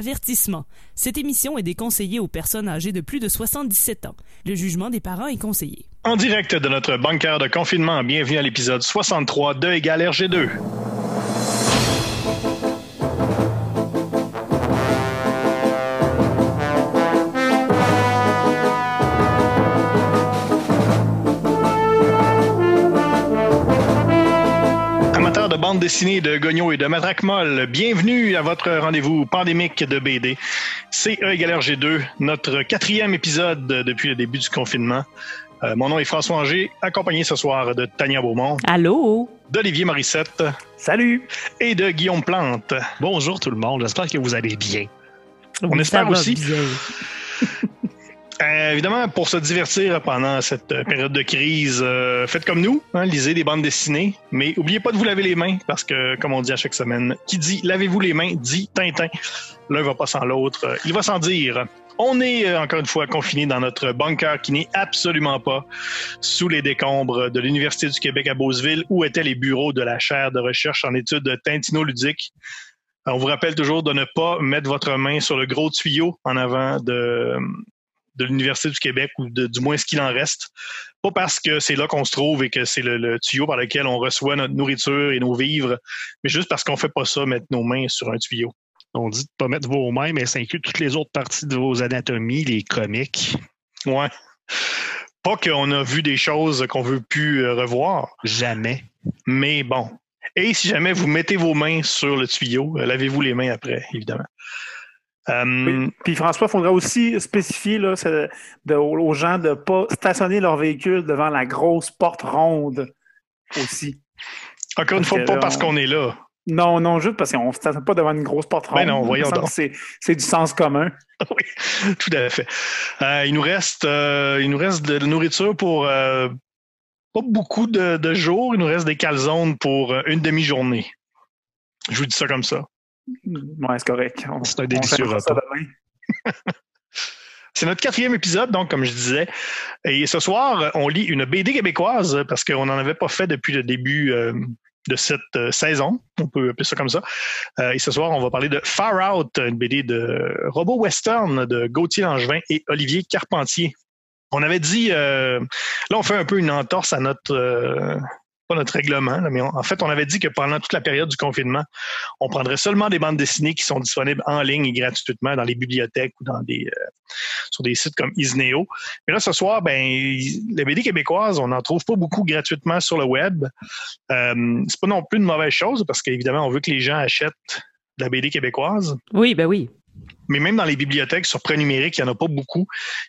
Avertissement. Cette émission est déconseillée aux personnes âgées de plus de 77 ans. Le jugement des parents est conseillé. En direct de notre bunker de confinement, bienvenue à l'épisode 63 de Égal RG2. Dessinée de Gogno et de Matraque Molle, bienvenue à votre rendez-vous pandémique de BD. C'est E égale RG2, notre quatrième épisode depuis le début du confinement. Euh, mon nom est François Anger, accompagné ce soir de Tania Beaumont, Allô? d'Olivier Morissette Salut! et de Guillaume Plante. Bonjour tout le monde, j'espère que vous allez bien. On espère aussi. bien. Euh, évidemment, pour se divertir pendant cette euh, période de crise, euh, faites comme nous, hein, lisez des bandes dessinées, mais oubliez pas de vous laver les mains, parce que, comme on dit à chaque semaine, qui dit lavez-vous les mains dit Tintin. L'un va pas sans l'autre, il va sans dire. On est encore une fois confiné dans notre bunker qui n'est absolument pas sous les décombres de l'Université du Québec à Beauceville, où étaient les bureaux de la chaire de recherche en études de tintinoludique. On vous rappelle toujours de ne pas mettre votre main sur le gros tuyau en avant de, de l'Université du Québec, ou de- du moins ce qu'il en reste. Pas parce que c'est là qu'on se trouve et que c'est le, le tuyau par lequel on reçoit notre nourriture et nos vivres, mais juste parce qu'on fait pas ça, mettre nos mains sur un tuyau. On dit de pas mettre vos mains, mais ça inclut toutes les autres parties de vos anatomies, les comiques. Ouais. Pas qu'on a vu des choses qu'on veut plus euh, revoir, Jamais. mais bon. Et si jamais vous mettez vos mains sur le tuyau, euh, lavez-vous les mains après, évidemment. Euh, Oui. Puis François, il faudrait aussi spécifier là, de- aux gens de ne pas stationner leur véhicule devant la grosse porte ronde aussi. Encore une fois, pas là, parce on- qu'on est là. Non, non, juste parce qu'on ne stationne pas devant une grosse porte ronde. Ben non, voyons C'est, du sens commun. oui, tout à fait. Euh, il nous reste, euh, il nous reste de la nourriture pour pas beaucoup de, de jours. Il nous reste des calzones pour une demi-journée. Je vous dis ça comme ça. Ouais, c'est correct. C'est un délicieux repas. C'est notre quatrième épisode, donc, comme je disais. Et ce soir, on lit une BD québécoise parce qu'on n'en avait pas fait depuis le début euh, de cette euh, saison. On peut appeler ça comme ça. Euh, et ce soir, on va parler de Far Out, une BD de Robot Western de Gauthier Langevin et Olivier Carpentier. On avait dit, là, on fait un peu une entorse à notre, pas notre règlement, là, mais on- en fait, on avait dit que pendant toute la période du confinement, on prendrait seulement des bandes dessinées qui sont disponibles en ligne et gratuitement dans les bibliothèques ou dans des, euh, sur des sites comme Isneo. Mais là, ce soir, ben, les BD québécoises, on n'en trouve pas beaucoup gratuitement sur le web. Euh, c'est pas non plus une mauvaise chose parce qu'évidemment, on veut que les gens achètent de la BD québécoise. Oui, ben oui. Mais même dans les bibliothèques sur prêt numérique, il n'y en a pas beaucoup.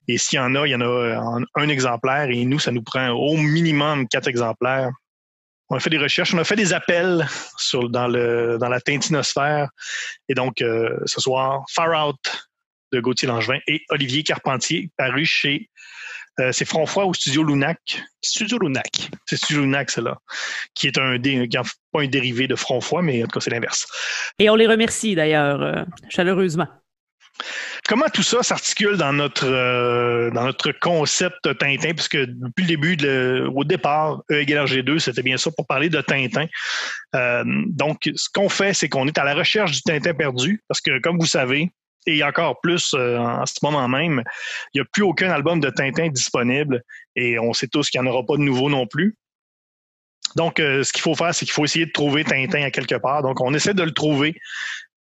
Et s'il y en a, il y en a en un exemplaire. Et nous, ça nous prend au minimum quatre exemplaires. On a fait des recherches, on a fait des appels sur, dans, le, dans la tintinosphère. Et donc, euh, ce soir, Far Out de Gauthier Langevin et Olivier Carpentier, paru chez euh, c'est Fronfoy au Studio Lunac. Studio Lunac. C'est Studio Lunac, c'est là. Qui est un, dé- qui pas un dérivé de Fronfoy, mais en tout cas, c'est l'inverse. Et on les remercie d'ailleurs euh, chaleureusement. Comment tout ça s'articule dans notre euh, dans notre concept Tintin, puisque depuis le début, au départ, E égale RG2, c'était bien ça pour parler de Tintin. Euh, donc, ce qu'on fait, c'est qu'on est à la recherche du Tintin perdu, parce que comme vous savez, et encore plus euh, en ce moment même, il n'y a plus aucun album de Tintin disponible, et on sait tous qu'il n'y en aura pas de nouveau non plus. Donc, ce qu'il faut faire, c'est qu'il faut essayer de trouver Tintin à quelque part. Donc, on essaie de le trouver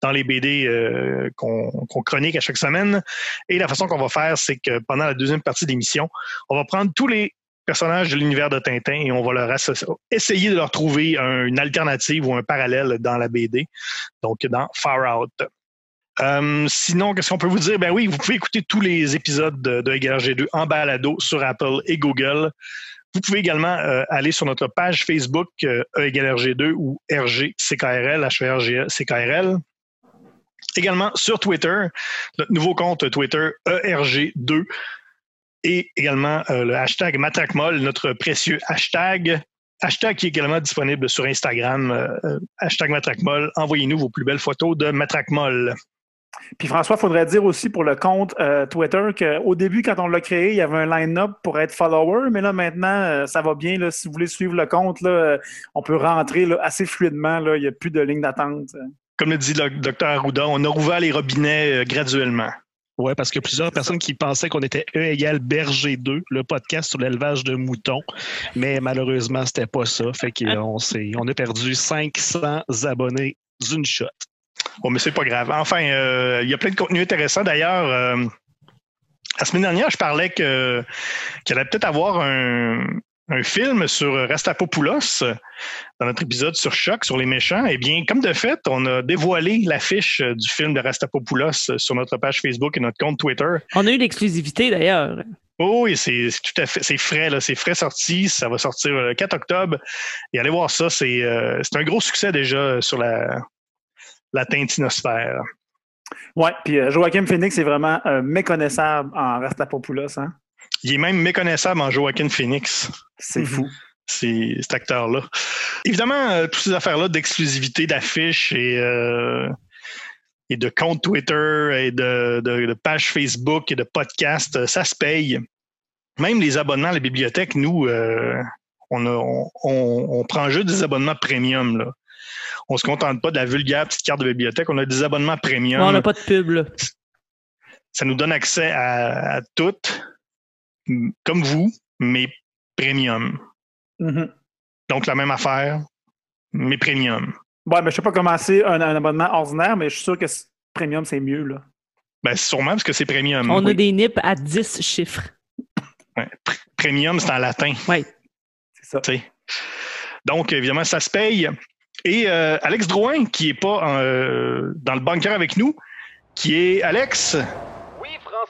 dans les BD euh, qu'on chronique à chaque semaine. Et la façon qu'on va faire, c'est que pendant la deuxième partie de l'émission, on va prendre tous les personnages de l'univers de Tintin et on va leur essayer de leur trouver un- une alternative ou un parallèle dans la BD, donc dans Far Out. Euh, sinon, qu'est-ce qu'on peut vous dire? Ben oui, vous pouvez écouter tous les épisodes de, de Égal G2 en balado sur Apple et Google. Vous pouvez également euh, aller sur notre page Facebook euh, E égale RG2 ou RGCKRL, HRGE CKRL. Également sur Twitter, notre nouveau compte Twitter E ERG2 et également euh, le hashtag Matracmol, notre précieux hashtag. Hashtag qui est également disponible sur Instagram, euh, hashtag Matracmol. Envoyez-nous vos plus belles photos de Matracmol. Puis François, il faudrait dire aussi pour le compte euh, Twitter qu'au début, quand on l'a créé, il y avait un line-up pour être follower, mais là maintenant, ça va bien. Si vous voulez suivre le compte, on peut rentrer assez fluidement. Il n'y a plus de ligne d'attente. Comme le dit le docteur Arruda, on a rouvert les robinets graduellement. Oui, parce qu'il y a plusieurs personnes qui pensaient qu'on était E égale Berger 2, le podcast sur l'élevage de moutons. Mais malheureusement, c'était pas ça. Fait qu'on on a perdu 500 abonnés d'une shot. Bon, mais c'est pas grave. Enfin, il y a plein de contenus intéressants. D'ailleurs, la semaine dernière, je parlais que qu'il allait peut-être avoir un, film sur Rastapopoulos dans notre épisode sur Choc, sur les méchants. Eh bien, comme de fait, on a dévoilé l'affiche du film de Rastapopoulos sur notre page Facebook et notre compte Twitter. On a eu l'exclusivité d'ailleurs. Oh oui, c'est tout à fait, c'est frais là, c'est frais sorti. Ça va sortir le 4 octobre. Et allez voir ça, c'est euh, un gros succès déjà sur la la tintinosphère. Oui, puis euh, Joachim Phoenix est vraiment euh, méconnaissable en Rastapopoulos. Hein? Il est même méconnaissable en Joachim Phoenix. C'est fou. C'est cet acteur-là. Évidemment, euh, toutes ces affaires-là d'exclusivité d'affiches et, et de comptes Twitter et de, de, pages Facebook et de podcasts, ça se paye. Même les abonnements à la bibliothèque, nous, on, on, on, prend juste des abonnements premium. Là on se contente pas de la vulgaire petite carte de bibliothèque. On a des abonnements premium. on n'a pas de pub. Ça nous donne accès à, tout, comme vous, mais premium. Mm-hmm. Donc la même affaire, mais premium. Ouais, mais je sais pas comment c'est un, abonnement ordinaire, mais je suis sûr que premium, c'est mieux. Là. Ben, sûrement parce que c'est premium. On a des NIP à 10 chiffres. Premium, c'est en latin. Oui. C'est ça. Donc, évidemment, ça se paye. Et euh, Alex Drouin, qui n'est pas euh, dans le bunker avec nous, qui est Alex?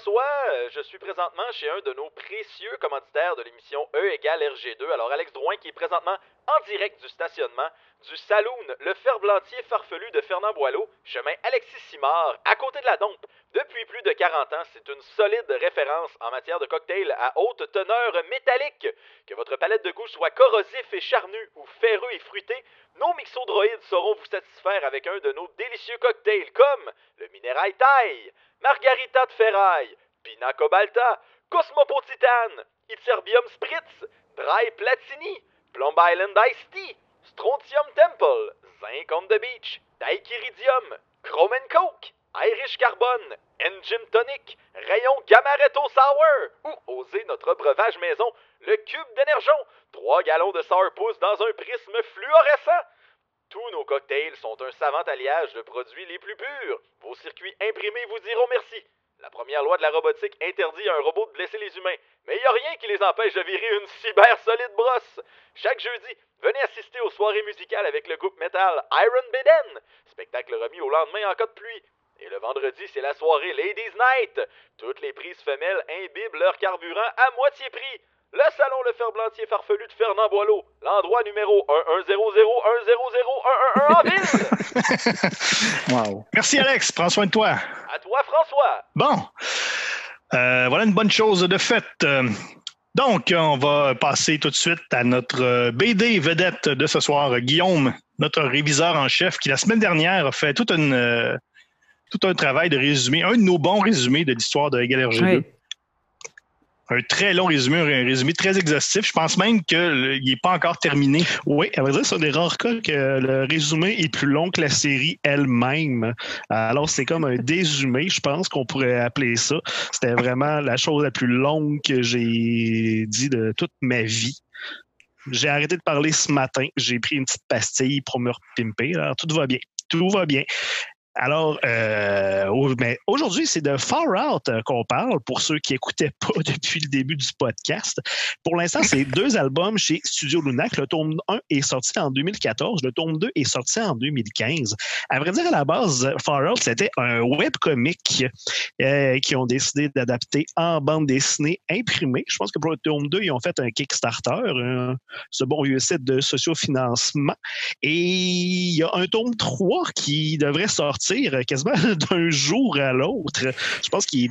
François, euh, je suis présentement chez un de nos précieux commanditaires de l'émission E égale RG2. Alors, Alex Drouin, qui est présentement en direct du stationnement du Saloon, le ferblantier farfelu de Fernand Boileau, chemin Alexis Simard, à côté de la Dompe. Depuis plus de 40 ans, c'est une solide référence en matière de cocktail à haute teneur métallique. Que votre palette de goût soit corrosif et charnu ou ferreux et fruité, nos mixodroïdes sauront vous satisfaire avec un de nos délicieux cocktails comme le Minerai Thai, Margarita de Ferraille, Pina Cobalta, Cosmopo Titan, Iterbium Spritz, Dry Platini, Plum Island Iced Tea, Strontium Temple, Zinc on the Beach, Daiquiridium, Chrome Coke, Irish Carbone, Engine Tonic, Rayon Gamaretto Sour ou oser notre breuvage maison, le Cube d'Énergon, 3 gallons de sourpuss dans un prisme fluorescent. Tous nos cocktails sont un savant alliage de produits les plus purs. Vos circuits imprimés vous diront merci. La première loi de la robotique interdit à un robot de blesser les humains, mais il n'y a rien qui les empêche de virer une cyber solide brosse. Chaque jeudi, venez assister aux soirées musicales avec le groupe metal Iron Maiden, spectacle remis au lendemain en cas de pluie. Et le vendredi, c'est la soirée Ladies Night. Toutes les prises femelles imbibent leur carburant à moitié prix. Le salon Le Ferblantier farfelu de Fernand Boileau. L'endroit numéro 1100100111 en ville. wow. Merci Alex, prends soin de toi. À toi François. Bon, euh, voilà une bonne chose de fait. Donc, on va passer tout de suite à notre BD vedette de ce soir, Guillaume, notre réviseur en chef, qui la semaine dernière a fait tout, une, tout un travail de résumé, un de nos bons résumés de l'histoire de Égal RG2 un très long résumé, un résumé très exhaustif. Je pense même qu'il n'est pas encore terminé. Oui, à vrai dire, c'est des rares cas que le résumé est plus long que la série elle-même. Alors, c'est comme un désumé, je pense qu'on pourrait appeler ça. C'était vraiment la chose la plus longue que j'ai dit de toute ma vie. J'ai arrêté de parler ce matin. J'ai pris une petite pastille pour me repimper. Alors, tout va bien tout va bien. Alors, euh, aujourd'hui, c'est de Far Out euh, qu'on parle pour ceux qui n'écoutaient pas depuis le début du podcast. Pour l'instant, c'est deux albums chez Studio Lunac. Le tome 1 est sorti en 2014, le tome 2 est sorti en 2015. À vrai dire, à la base, Far Out, c'était un webcomic euh, qui ont décidé d'adapter en bande dessinée imprimée. Je pense que pour le tome 2, ils ont fait un Kickstarter, ce bon vieux site de sociofinancement. Et il y a un tome 3 qui devrait sortir euh, quasiment d'un jour à l'autre. Je pense qu'il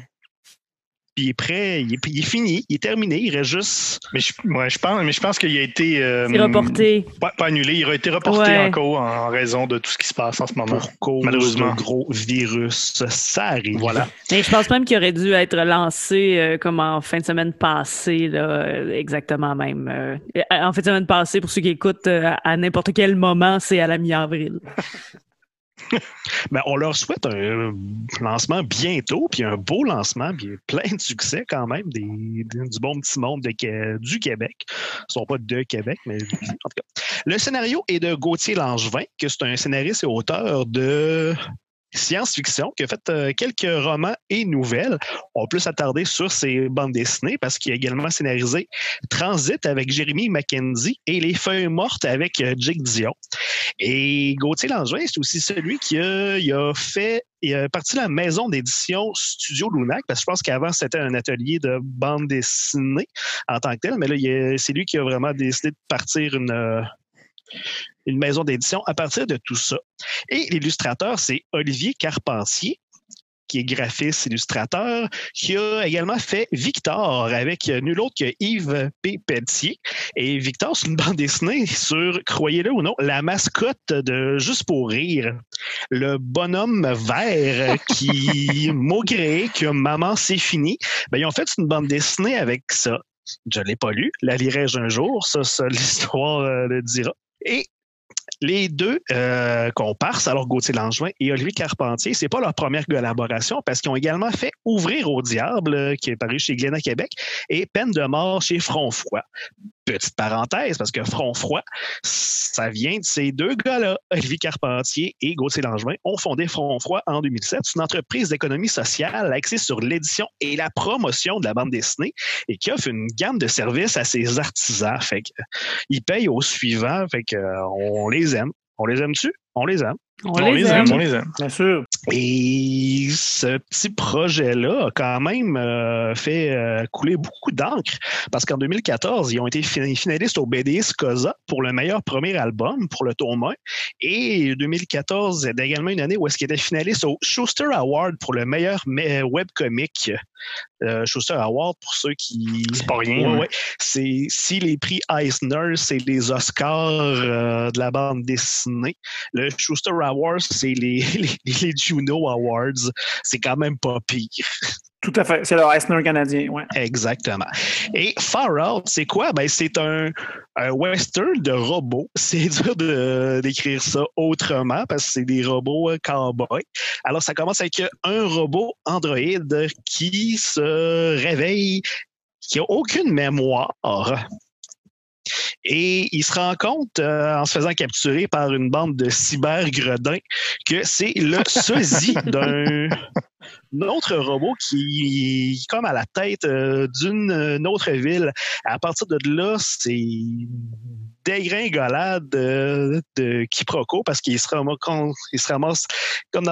est prêt, il est, fini, il est terminé, il reste juste. Mais je, je pense, mais je pense qu'il a été. Euh, reporté. Pas, annulé, il a été reporté encore en raison de tout ce qui se passe en ce moment. Pour cause Malheureusement. gros virus. Ça arrive. Voilà. Mais je pense même qu'il aurait dû être lancé euh, comme en fin de semaine passée, là, exactement même. en fin de semaine passée, pour ceux qui écoutent à n'importe quel moment, c'est à la mi-avril. Ben, on leur souhaite un lancement bientôt, puis un beau lancement, puis plein de succès quand même, des, du bon petit monde de, du Québec. Ils sont pas de Québec, mais en tout cas. Le scénario est de Gauthier Langevin, que c'est un scénariste et auteur de science-fiction qui a fait euh, quelques romans et nouvelles. On peut s'attarder sur ses bandes dessinées parce qu'il a également scénarisé Transit avec Jérémy Mackenzie et Les Feuilles mortes avec euh, Jake Dion. Et Gauthier Langevin, c'est aussi celui qui a, fait il a parti de la maison d'édition Studio Lunac, parce que je pense qu'avant, c'était un atelier de bande dessinée en tant que tel, mais là, c'est lui qui a vraiment décidé de partir une, une maison d'édition à partir de tout ça. Et l'illustrateur, c'est Olivier Carpentier, qui est graphiste, illustrateur, qui a également fait Victor avec nul autre que Yves P. Pelletier. Et Victor, c'est une bande dessinée sur, croyez-le ou non, la mascotte de Juste pour rire. Le bonhomme vert qui, maugré, que maman c'est fini. Ben, ils ont fait une bande dessinée avec ça. Je ne l'ai pas lu. La lirai-je un jour? Ça, ça l'histoire euh, le dira. Et les deux euh, comparses, alors Gauthier Langevin et Olivier Carpentier, c'est pas leur première collaboration parce qu'ils ont également fait Ouvrir au diable, euh, qui est paru chez Glénat Québec, et Peine de mort chez Front Froid. Petite parenthèse, parce que Front Froid, ça vient de ces deux gars-là, Olivier Carpentier et Gauthier Langevin, ont fondé Front Froid en 2007. C'est une entreprise d'économie sociale axée sur l'édition et la promotion de la bande dessinée et qui offre une gamme de services à ses artisans. Fait payent au suivant. Qu'on les aime. On les aime-tu? On les aime. On, les, aime. On les aime. Bien sûr. Et ce petit projet-là a quand même euh, fait euh, couler beaucoup d'encre parce qu'en 2014, ils ont été finalistes au BDS COSA pour le meilleur premier album pour le tome 1. Et 2014 est également une année où est-ce qu'ils étaient finalistes au Schuster Award pour le meilleur webcomic. Euh, Schuster Award pour ceux qui. C'est pas rien. Ouais, C'est si les prix Eisner, c'est les Oscars de la bande dessinée. Le Schuster Awards, c'est les, les, les Juno Awards. C'est quand même pas pire. Tout à fait. C'est le Eisner canadien, ouais. Exactement. Et Far Out, c'est quoi? Ben, c'est un, un, western de robots. C'est dur de, d'écrire ça autrement parce que c'est des robots euh, cowboys. Alors, ça commence avec un robot androïde qui se réveille, qui a aucune mémoire. Et il se rend compte, euh, en se faisant capturer par une bande de cyber-gredins, que c'est le sosie d'un autre robot qui est comme à la tête euh, d'une autre ville. À partir de là, c'est dégringolade de, de quiproquo parce qu'il se ramasse, il comme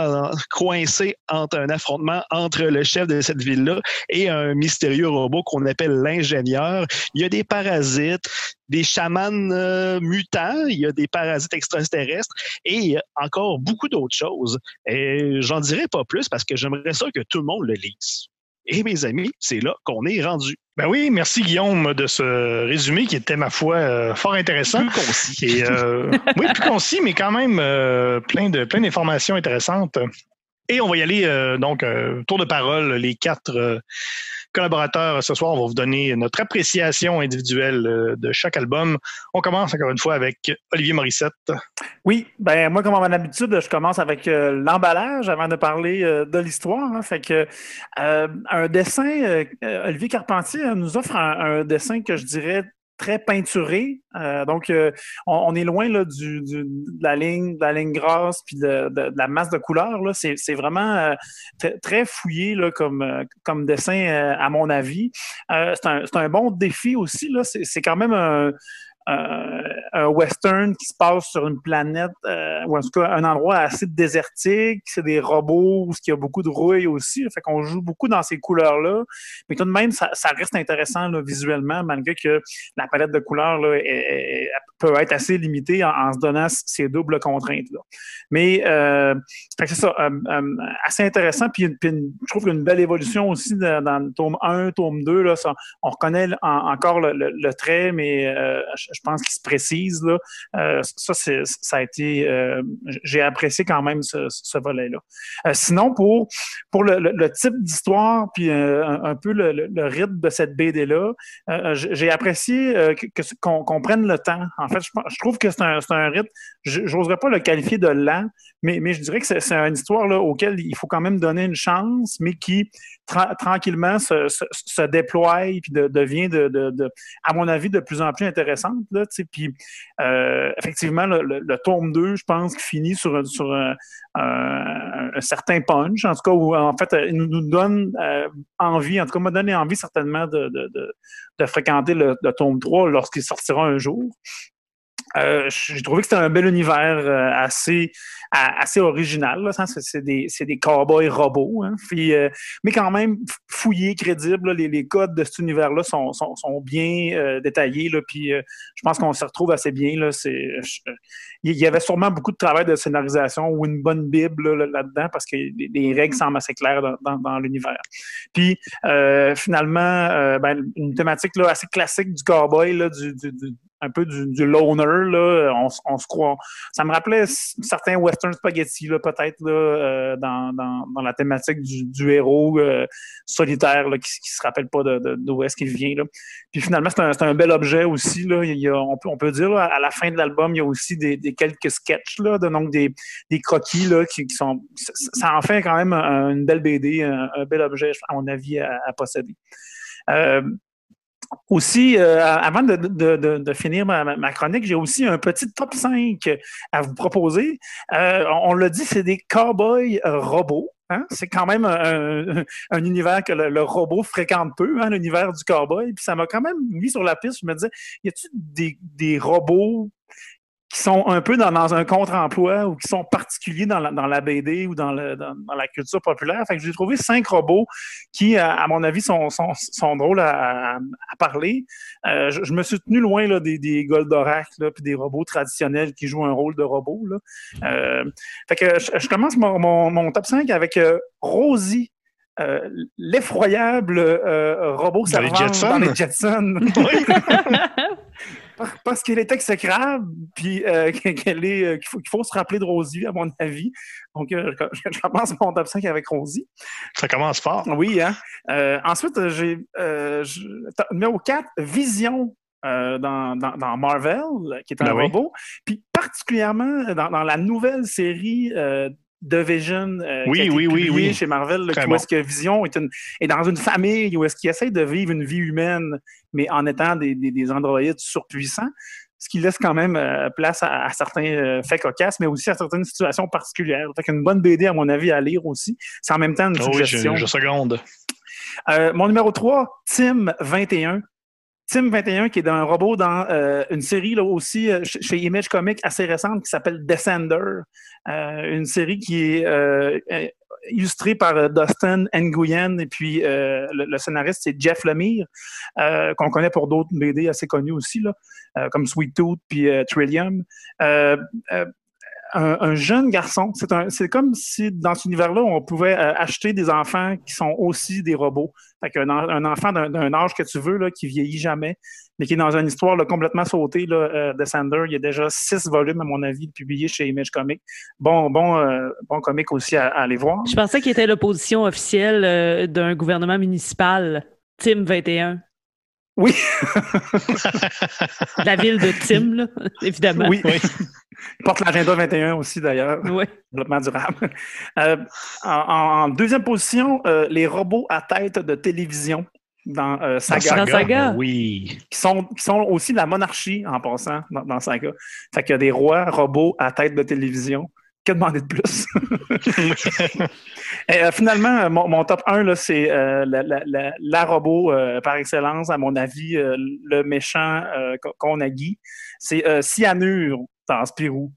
coincé entre un affrontement entre le chef de cette ville-là et un mystérieux robot qu'on appelle l'ingénieur. Il y a des parasites, des chamans euh, mutants, il y a des parasites extraterrestres et encore beaucoup d'autres choses. Et j'en dirai pas plus parce que j'aimerais ça que tout le monde le lise. Et mes amis, c'est là qu'on est rendu. Ben oui, merci Guillaume de ce résumé qui était, ma foi, euh, fort intéressant. Plus concis. Et, euh, oui, plus concis, mais quand même euh, plein de plein d'informations intéressantes. Et on va y aller, donc, tour de parole, les quatre collaborateurs ce soir. On va vous donner notre appréciation individuelle euh, de chaque album. On commence encore une fois avec Olivier Morissette. Oui, ben moi, comme à mon habitude, je commence avec euh, l'emballage avant de parler euh, de l'histoire. Hein. Fait que un dessin, Olivier Carpentier nous offre un, dessin que je dirais très peinturé. Euh, donc, euh, on, est loin là, du, de la ligne, de la ligne grasse puis de, la masse de couleurs. C'est, vraiment euh, très fouillé là, comme, comme dessin, à mon avis. c'est, un, un bon défi aussi. C'est, quand même un un western qui se passe sur une planète, euh, ou en tout cas un endroit assez désertique. C'est des robots où il a beaucoup de rouille aussi. Fait qu'on joue beaucoup dans ces couleurs-là. Mais tout de même, ça, reste intéressant visuellement, malgré que la palette de couleurs là, peut être assez limitée en, se donnant ces doubles contraintes-là. Mais euh, c'est ça, euh, euh, assez intéressant. Puis, je trouve qu'il y a une belle évolution aussi dans, le tome 1, tome 2. Là, on reconnaît encore le, trait, mais je je pense qu'il se précise. Là. Euh, ça, ça a été, euh, j'ai apprécié quand même ce, volet-là. Euh, sinon, pour pour le, type d'histoire puis un, peu le, rythme de cette BD-là, j'ai apprécié qu'on, prenne le temps. En fait, je, trouve que c'est un, un rythme. J'oserais pas le qualifier de lent, mais, mais je dirais que c'est une histoire là, auquel il faut quand même donner une chance, mais qui tranquillement se, déploie et puis de, devient, de, de, à mon avis, de plus en plus intéressante. Là, puis, euh, effectivement, le, tome 2, je pense, finit sur, un, certain punch, en tout cas, où en fait, il nous, donne euh, envie, en tout cas, m'a donné envie certainement de fréquenter le, le tome 3 lorsqu'il sortira un jour. Euh, j'ai trouvé que c'était un bel univers euh, assez assez original. Là. C'est, des, des cowboys robots. Hein. Puis, euh, mais quand même fouillés, crédibles. Les, les, codes de cet univers-là sont, sont, sont bien détaillés. Là. Puis je pense qu'on se retrouve assez bien. Là. Il y avait sûrement beaucoup de travail de scénarisation ou une bonne bible là, dedans parce que les, règles semblent assez claires dans, dans, l'univers. Puis finalement, ben, une thématique là, assez classique du cowboy, là, du, du, un peu du, du loner, là. On, on, se croit. Ça me rappelait certains western spaghetti, peut-être, euh, dans, dans, dans, la thématique du, du héros euh, solitaire, là, qui, qui se rappelle pas de, d'où est-ce qu'il vient, là. Puis finalement, c'est un, un, bel objet aussi, là. Il y a, on, peut, on peut dire, là, à la fin de l'album, il y a aussi des, des quelques sketchs, là, de, donc des, des croquis, là, qui, qui sont. Ça en fait quand même une belle BD, un, un bel objet, à mon avis, à, à posséder. Euh, aussi, euh, avant de, finir ma, chronique, j'ai aussi un petit top 5 à vous proposer. Euh, on l'a dit, c'est des cowboys robots. Hein? C'est quand même un, un, univers que le, robot fréquente peu, hein, l'univers du cowboy. Puis ça m'a quand même mis sur la piste. Je me disais, y a-t-il des robots qui sont un peu dans, dans un contre-emploi ou qui sont particuliers dans la, dans la BD ou dans, le, dans, dans, la culture populaire. Fait que j'ai trouvé cinq robots qui, à, à mon avis, sont, sont, sont drôles à, à parler. Euh, je, je, me suis tenu loin là, des, des Goldorak puis des robots traditionnels qui jouent un rôle de robot. Là. Euh, fait que je, je commence mon, mon, mon, top 5 avec euh, Rosie euh, l'effroyable euh, robot servant dans les Jetsons. Oui. parce qu'il est exécrable, puis euh, qu'elle est, euh, qu'il faut, qu'il faut, se rappeler de Rosie, à mon avis. Donc, euh, je, commence mon top 5 avec Rosie. Ça commence fort. Oui, hein. Euh, ensuite, j'ai numéro 4, Vision. Dans, dans, dans, Marvel, qui est un ben robot, oui. puis particulièrement dans, dans, la nouvelle série The Vision euh, oui, qui a été oui, oui, oui. chez Marvel, là, où bon. est-ce que Vision est, une, est, dans une famille où est-ce qu'il essaie de vivre une vie humaine, mais en étant des, des, des androïdes surpuissants, ce qui laisse quand même euh, place à, à certains euh, faits cocasses, mais aussi à certaines situations particulières. Fait qu'une bonne BD, à mon avis, à lire aussi. C'est en même temps une oh suggestion. Oui, je, je seconde. Euh, mon numéro 3, Tim 21. Tim 21, qui est un robot dans euh, une série là aussi euh, chez Image Comics assez récente qui s'appelle Descender. Euh, une série qui est euh, illustrée par Dustin Nguyen et puis le, le, scénariste c'est Jeff Lemire, qu'on connaît pour d'autres BD assez connus aussi, là, comme Sweet Tooth puis Trillium un, un, jeune garçon. C'est comme si dans cet univers-là, on pouvait euh, acheter des enfants qui sont aussi des robots. Fait un enfant d'un âge que tu veux, là, qui vieillit jamais, mais qui est dans une histoire là, complètement sautée là, euh, de Sander. Il y a déjà six volumes, à mon avis, publiés chez Image Comics. Bon, bon, euh, bon comic aussi à, à, aller voir. Je pensais qu'il était l'opposition officielle euh, d'un gouvernement municipal, Tim 21. Oui. la ville de Tim, là, évidemment. Oui, oui. Il porte l'agenda 21 aussi, d'ailleurs. Oui. Développement durable. Euh, en, en, deuxième position, euh, les robots à tête de télévision dans euh, Saga. Dans Saga. Oui. Qui sont, qui sont aussi la monarchie, en passant, dans, dans Saga. Fait qu'il y a des rois robots à tête de télévision demander de plus? Euh, finalement, mon, mon, top 1, c'est euh, la, robot euh, par excellence, à mon avis, euh, le méchant qu'on a Guy. C'est Cyanure dans Spirou.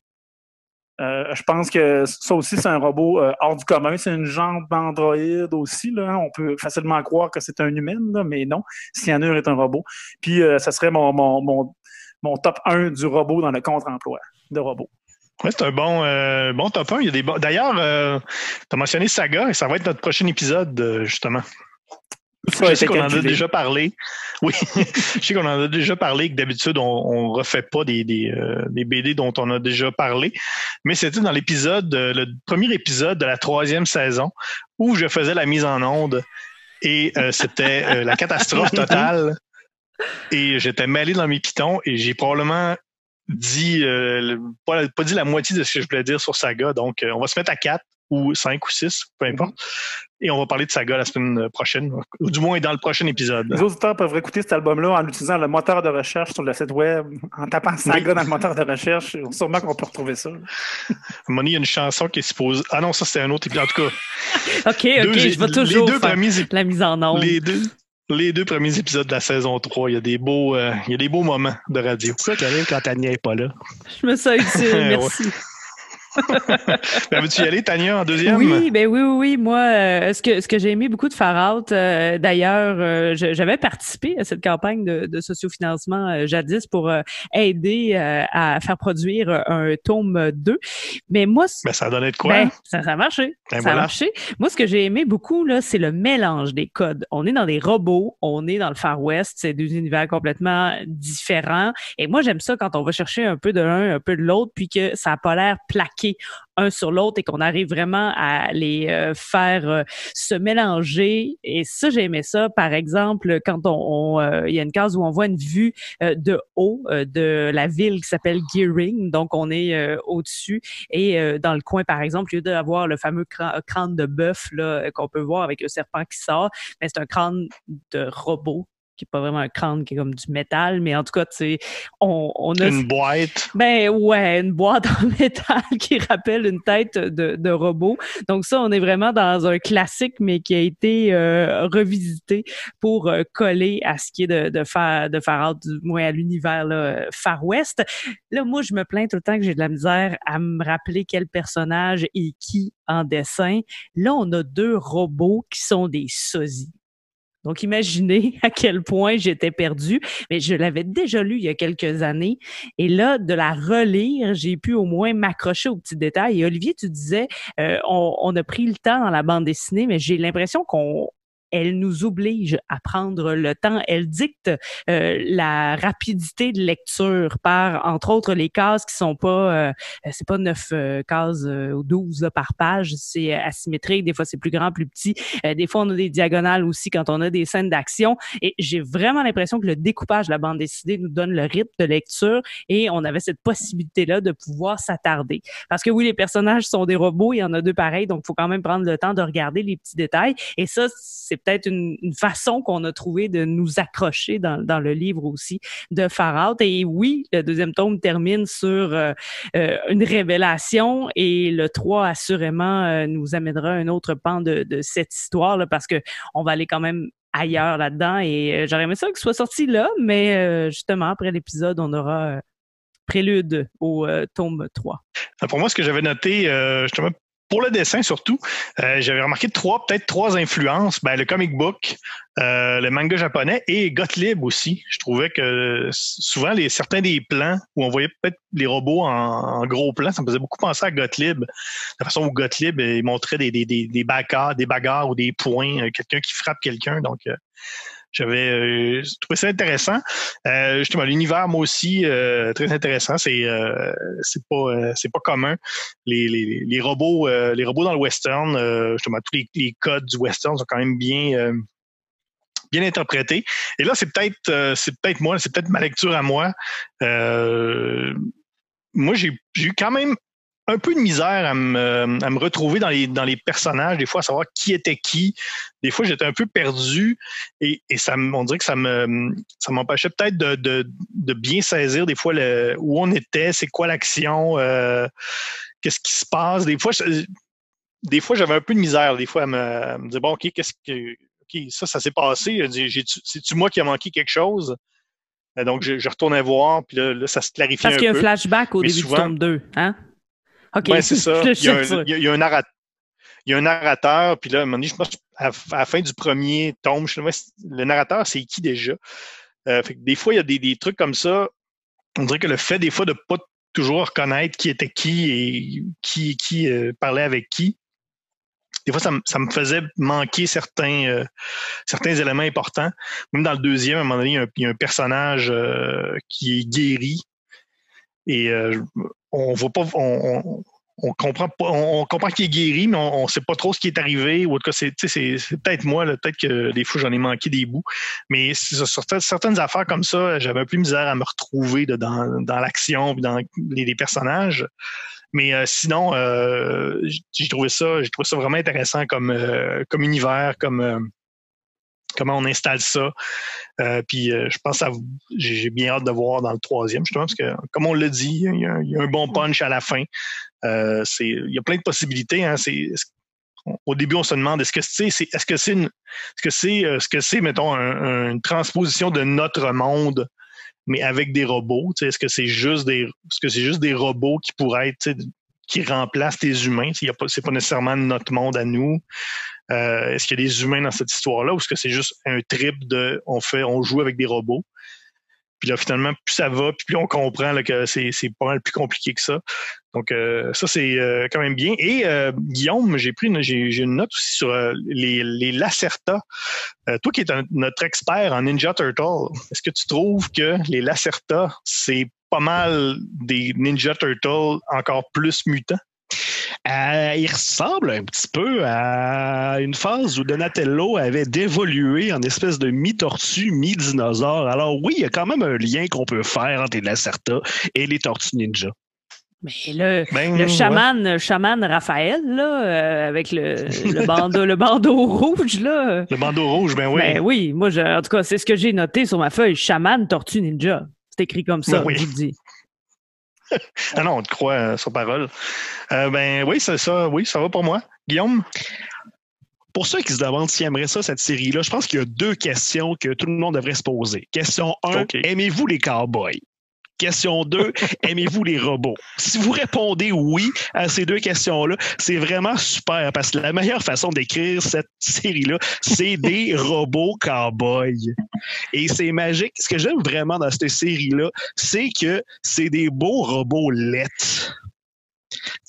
je pense que ça aussi, c'est un robot hors du commun. C'est une jambe d'androïde aussi. Là. On peut facilement croire que c'est un humain, là, mais non. Cyanure est un robot. Puis, ça serait mon, mon, mon, mon top 1 du robot dans le contre-emploi de robots. Oui, c'est un bon, euh, bon top 1. Il y a des bons... D'ailleurs, euh, tu as mentionné Saga et ça va être notre prochain épisode, euh, justement. je sais qu'on en a déjà parlé. Oui, je sais qu'on en a déjà parlé, que d'habitude, on, ne refait pas des, des, des, BD dont on a déjà parlé. Mais c'était dans l'épisode, le premier épisode de la troisième saison où je faisais la mise en onde et c'était la catastrophe totale. Et j'étais mêlé dans mes pitons et j'ai probablement dit, pas, pas, dit la moitié de ce que je voulais dire sur Saga. Donc, on va se mettre à quatre ou cinq ou six, peu importe. Et on va parler de Saga la semaine prochaine, ou du moins dans le prochain épisode. Les auditeurs peuvent écouter cet album-là en utilisant le moteur de recherche sur le site web, en tapant Saga dans le moteur de recherche. Sûrement qu'on peut retrouver ça. Moni, il y a une chanson qui est supposée. Ah non, ça c'était un autre épisode. En tout cas. OK, OK, je vais toujours deux faire la mise en onde. Les deux, les deux premiers épisodes de la saison 3, il y a des beaux, euh, il y a des beaux moments de radio. C'est ça qui arrive quand Tania n'est pas là. Je me sens utile, merci ben, veux-tu y aller, Tania, en deuxième? Oui, ben oui, oui, oui. Moi, euh, ce que, ce que j'ai aimé beaucoup de Far Out, euh, d'ailleurs, euh, j'avais participé à cette campagne de, de sociofinancement jadis pour aider à faire produire un tome 2. Mais moi... Ben, ça a donné de quoi? Ben, ça, a marché. Ben, ça a marché. Moi, ce que j'ai aimé beaucoup, là, c'est le mélange des codes. On est dans des robots, on est dans le Far West, c'est deux univers complètement différents. Et moi, j'aime ça quand on va chercher un peu de l'un, un peu de l'autre, puis que ça n'a pas l'air plaqué un sur l'autre et qu'on arrive vraiment à les euh, faire euh, se mélanger. Et ça, j'ai aimé ça. Par exemple, quand on, euh, il y a une case où on voit une vue de haut de la ville qui s'appelle Gearing, donc on est au-dessus et dans le coin, par exemple, au lieu d'avoir le fameux crâne de bœuf qu'on peut voir avec le serpent qui sort, mais c'est un crâne de robot qui est pas vraiment un crâne qui est comme du métal, mais en tout cas, tu sais, on, on, a... Une boîte. Ben ouais, une boîte en métal qui rappelle une tête de, de, robot. Donc ça, on est vraiment dans un classique, mais qui a été euh, revisité pour euh, coller à ce qui est de, de faire de faire du moins à l'univers Far West. Là, moi, je me plains tout le temps que j'ai de la misère à me rappeler quel personnage et qui en dessin. Là, on a deux robots qui sont des sosies. Donc, imaginez à quel point j'étais perdue. Mais je l'avais déjà lu il y a quelques années. Et là, de la relire, j'ai pu au moins m'accrocher aux petits détails. Et Olivier, tu disais, euh, on, on, a pris le temps dans la bande dessinée, mais j'ai l'impression qu'on elle nous oblige à prendre le temps. Elle dicte euh, la rapidité de lecture par, entre autres, les cases qui sont pas, euh, c'est pas neuf euh, cases ou douze par page, c'est asymétrique. Des fois, c'est plus grand, plus petit. des fois, on a des diagonales aussi quand on a des scènes d'action. Et j'ai vraiment l'impression que le découpage de la bande dessinée nous donne le rythme de lecture et on avait cette possibilité-là de pouvoir s'attarder. Parce que oui, les personnages sont des robots, il y en a deux pareils, donc faut quand même prendre le temps de regarder les petits détails. Et ça, c'est peut-être une, façon qu'on a trouvé de nous accrocher dans, le livre aussi de Far. Et oui, le deuxième tome termine sur euh, euh, une révélation et le 3 assurément euh, nous amènera un autre pan de, de cette histoire là, parce que on va aller quand même ailleurs là-dedans et j'aurais aimé ça qu'il soit sorti là, mais justement après l'épisode, on aura prélude au tome 3. Pour moi, ce que j'avais noté, justement, pour le dessin surtout, euh, j'avais remarqué trois, peut-être trois influences. Ben, le comic book, euh, le manga japonais et Gottlieb aussi. Je trouvais que souvent les certains des plans où on voyait peut-être les robots en, gros plan, ça me faisait beaucoup penser à Gottlieb. La façon où Gottlieb il montrait des, des, des, des bagarres, des bagarres ou des points, euh, quelqu'un qui frappe quelqu'un. Donc j'avais euh, trouvé ça intéressant. Euh, justement, l'univers, moi aussi, euh, très intéressant. C'est euh, c'est pas c'est pas commun. Les, les, les robots les robots dans le western, justement, tous les, les, codes du western sont quand même bien bien interprétés. Et là, c'est peut-être c'est peut-être moi, c'est peut-être ma lecture à moi. moi, j'ai eu quand même un peu de misère à me, à me retrouver dans les, dans les personnages, des fois à savoir qui était qui. Des fois, j'étais un peu perdu et, et ça, on dirait que ça me ça m'empêchait peut-être de, de, de, bien saisir des fois le, où on était, c'est quoi l'action, euh, qu'est-ce qui se passe. Des fois, des fois j'avais un peu de misère, des fois à me, dire bon, ok, qu'est-ce que ok, ça, ça s'est passé. C'est-tu moi qui a manqué quelque chose? Donc, je, je retournais voir, puis là, ça se clarifie un peu. Parce qu'il y a un flashback au début du tome 2, hein? Oui, c'est ça. Il y, a un, il, y a, un narrateur. Il y a un narrateur, puis là, à un moment donné, je pense à, la fin du premier tome, je le narrateur, c'est qui déjà? Euh, fait que des fois, il y a des, des, trucs comme ça. On dirait que le fait, des fois, de ne pas toujours reconnaître qui était qui et qui, qui euh, parlait avec qui, des fois, ça, me- ça me faisait manquer certains, euh, certains éléments importants. Même dans le deuxième, à un moment donné, il y a un, y a un personnage qui est guéri et on voit pas, on, on, on comprend pas, on, comprend qu'il est guéri, mais on, on sait pas trop ce qui est arrivé. Ou en tout cas, c'est, peut-être moi, peut-être que des fois j'en ai manqué des bouts. Mais sur certaines- affaires comme ça, j'avais un peu misère à me retrouver là, dans, dans l'action, dans les, personnages. Mais euh, sinon, euh, j'ai trouvé ça, j'ai trouvé ça vraiment intéressant comme, euh, comme univers, comme euh, comment on installe ça. Euh, puis euh, je pense à j'ai bien hâte de voir dans le troisième, justement, parce que comme on l'a dit, il y, a, un- bon punch à la fin. Euh, il y a plein de possibilités. Hein, au début, on se demande est-ce que c'est, est-ce que c'est est-ce que c'est, ce que c'est, mettons, un- un- une transposition de notre monde, mais avec des robots. Est-ce que c'est juste des, est-ce que c'est juste des robots qui pourraient être, qui remplacent les humains. Pas, c'est pas nécessairement notre monde à nous. Euh, est-ce qu'il y a des humains dans cette histoire-là ou est-ce que c'est juste un trip de on fait, on joue avec des robots? Puis là, finalement, plus ça va, puis plus on comprend que c'est, pas mal plus compliqué que ça. Donc, euh, ça, c'est euh, quand même bien. Et Guillaume, j'ai pris une, j'ai, une note aussi sur les, les toi qui es notre expert en Ninja Turtle, est-ce que tu trouves que les Lacerta, c'est pas mal des Ninja Turtles encore plus mutants? Euh, il ressemble un petit peu à une phase où Donatello avait dévolué en espèce de mi-tortue, mi-dinosaure. Alors oui, il y a quand même un lien qu'on peut faire entre les Lacerta et les tortues ninja. Mais le, Ben, le ouais. chaman, chaman Raphaël, là, euh, avec le, le, bandeau, le bandeau rouge, là. Le bandeau rouge, ben oui. Ben oui, moi, je- en tout cas, c'est ce que j'ai noté sur ma feuille. Chaman, tortue ninja. C'est écrit comme ça, Ben oui. je vous dis. Ah non, on te croit euh, sur parole. Euh, ben oui, c'est ça. Oui, ça va pour moi. Guillaume? Pour ceux qui se demandent s'ils aimeraient ça, cette série-là, je pense qu'il y a deux questions que tout le monde devrait se poser. Question 1, OK. aimez-vous les cowboys? Question 2, aimez-vous les robots? Si vous répondez oui à ces deux questions-là, c'est vraiment super parce que la meilleure façon d'écrire cette série-là, c'est des robots cowboys. Et c'est magique. Ce que j'aime vraiment dans cette série-là, c'est que c'est des beaux robots lettres.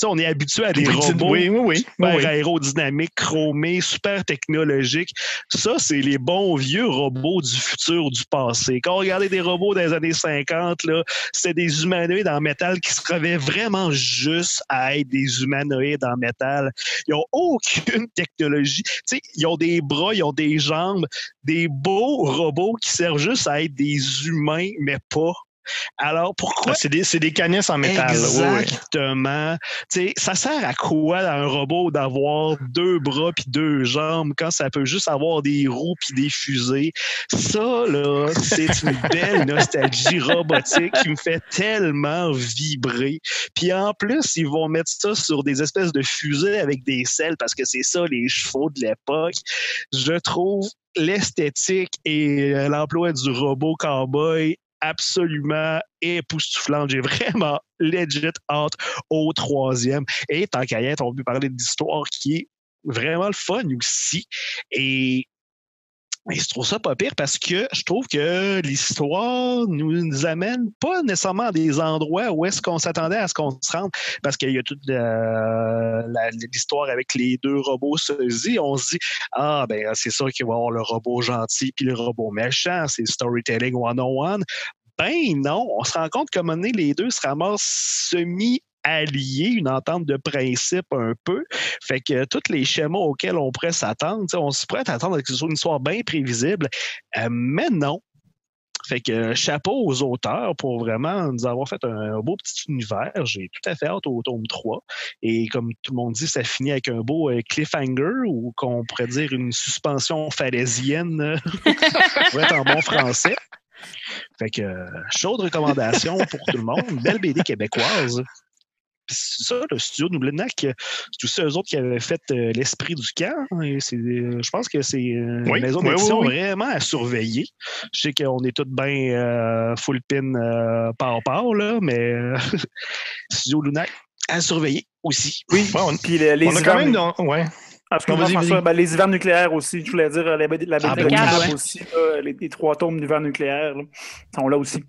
Sais, on est habitué à des robots Oui, oui, oui. super oui. aérodynamique, chromé, super technologique. Ça, c'est les bons vieux robots du futur, du passé. Quand on regardait des robots des années 50, là, c'était des humanoïdes en métal qui se crevaient vraiment juste à être des humanoïdes en métal. Ils ont aucune technologie. Tu sais, ils ont des bras, ils ont des jambes, des beaux robots qui servent juste à être des humains, mais pas. Alors, pourquoi? Ah, c'est des, des canisses en métal. Oui, oui. Exactement. Tu sais, ça sert à quoi à un robot d'avoir deux bras puis deux jambes quand ça peut juste avoir des roues puis des fusées? Ça, là, c'est une belle nostalgie robotique qui me fait tellement vibrer. Puis en plus, ils vont mettre ça sur des espèces de fusées avec des selles parce que c'est ça les chevaux de l'époque. Je trouve l'esthétique et euh, l'emploi du robot cowboy absolument époustouflante. J'ai vraiment legit hâte au troisième. Et tant qu'à y être, on peut parler d'histoire qui est vraiment le fun aussi. Et, et je trouve ça pas pire parce que je trouve que l'histoire nous, amène pas nécessairement à des endroits où est-ce qu'on s'attendait à ce qu'on se rende parce qu'il y a toute euh, l'histoire avec les deux robots Suzy. On se dit, ah, ben, c'est sûr qu'il va y avoir le robot gentil puis le robot méchant. C'est storytelling 101. Ben non, on se rend compte qu'à un moment donné, les deux se ramassent semi alliés, une entente de principe un peu. Fait que tous les schémas auxquels on pourrait s'attendre, on se pourrait attendre que ce soit une histoire bien prévisible, euh, mais non. Fait que euh, chapeau aux auteurs pour vraiment nous avoir fait un, beau petit univers. J'ai tout à fait hâte au tome 3. Et comme tout le monde dit, ça finit avec un beau euh, cliffhanger ou qu'on pourrait dire une suspension pour être en bon français. Fait que chaude recommandation pour tout le monde. Belle BD québécoise. Puis ça, le studio de Noublenac, c'est aussi eux autres qui avaient fait euh, l'esprit du camp. Et c'est, euh, je pense que c'est euh, Oui, une maison oui, d'édition oui, oui. vraiment à surveiller. Je sais qu'on est tous bien euh, full pin euh, par par, là, mais studio Lunac à surveiller aussi. Oui. Ouais, on, Puis les, les on a quand même. dans- ouais. Ah, ben, les hivers nucléaires aussi. Je voulais dire la la BD Ah, de ben Ouais. aussi, là, les, les trois tomes d'hivers nucléaires là, sont là aussi.